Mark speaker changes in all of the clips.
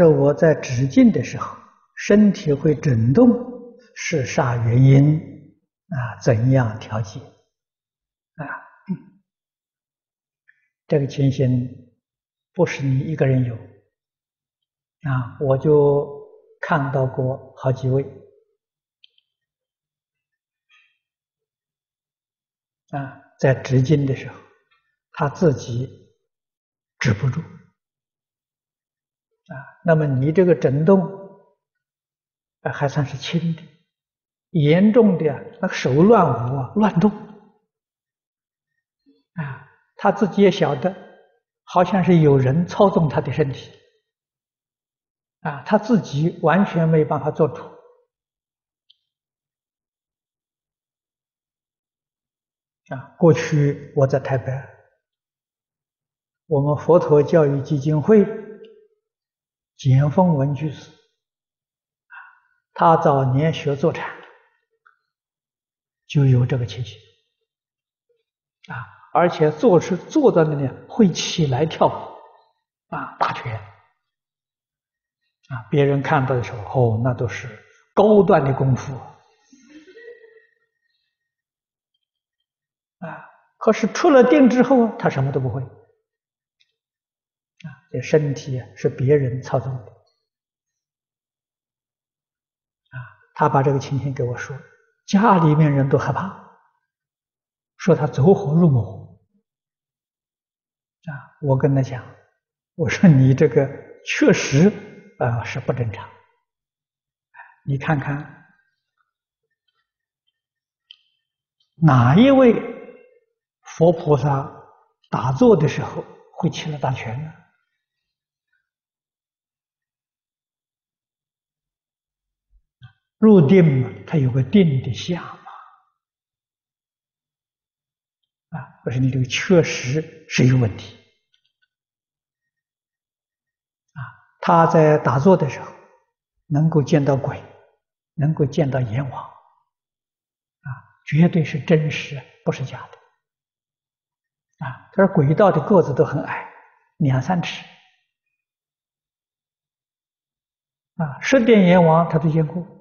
Speaker 1: 是我在止静的时候，身体会震动，是啥原因？啊，怎样调节？啊，这个情形不是你一个人有，啊，我就看到过好几位，啊，在止静的时候，他自己止不住。啊，那么你这个震动，啊，还算是轻的，严重的那个手乱舞啊，乱动，啊，他自己也晓得，好像是有人操纵他的身体，啊，他自己完全没办法做主。啊，过去我在台北，我们佛陀教育基金会。简凤文居士，他早年学坐禅，就有这个情形啊，而且坐是坐在那里会起来跳舞啊，打拳啊，别人看到的时候，哦，那都是高端的功夫啊。可是出了定之后，他什么都不会。啊，这身体啊是别人操纵的，啊，他把这个情形给我说，家里面人都害怕，说他走火入魔，啊，我跟他讲，我说你这个确实啊是不正常，你看看哪一位佛菩萨打坐的时候会起了大拳呢？入定嘛，它有个定的相嘛，啊，可是你这个确实是有问题，啊，他在打坐的时候能够见到鬼，能够见到阎王，啊，绝对是真实，不是假的，啊，他说鬼道的个子都很矮，两三尺，啊，十殿阎王他都见过。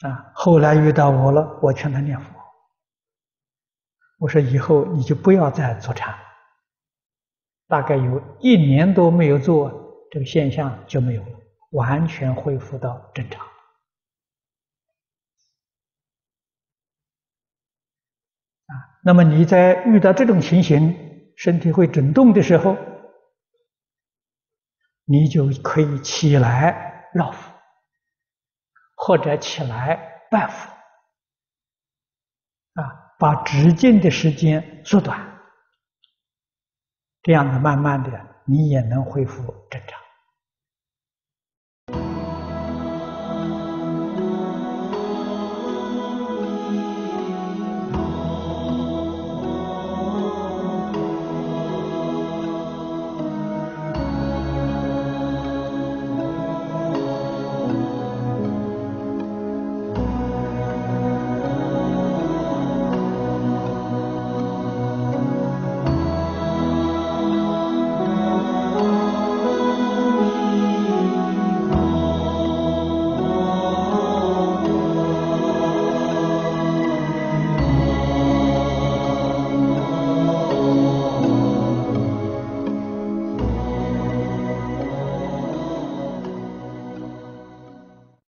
Speaker 1: 啊，后来遇到我了，我劝他念佛。我说以后你就不要再坐禅，大概有一年多没有做，这个现象就没有了，完全恢复到正常。啊，那么你在遇到这种情形，身体会震动的时候，你就可以起来绕佛。或者起来拜佛，啊，把直径的时间缩短，这样子慢慢的，你也能恢复正常。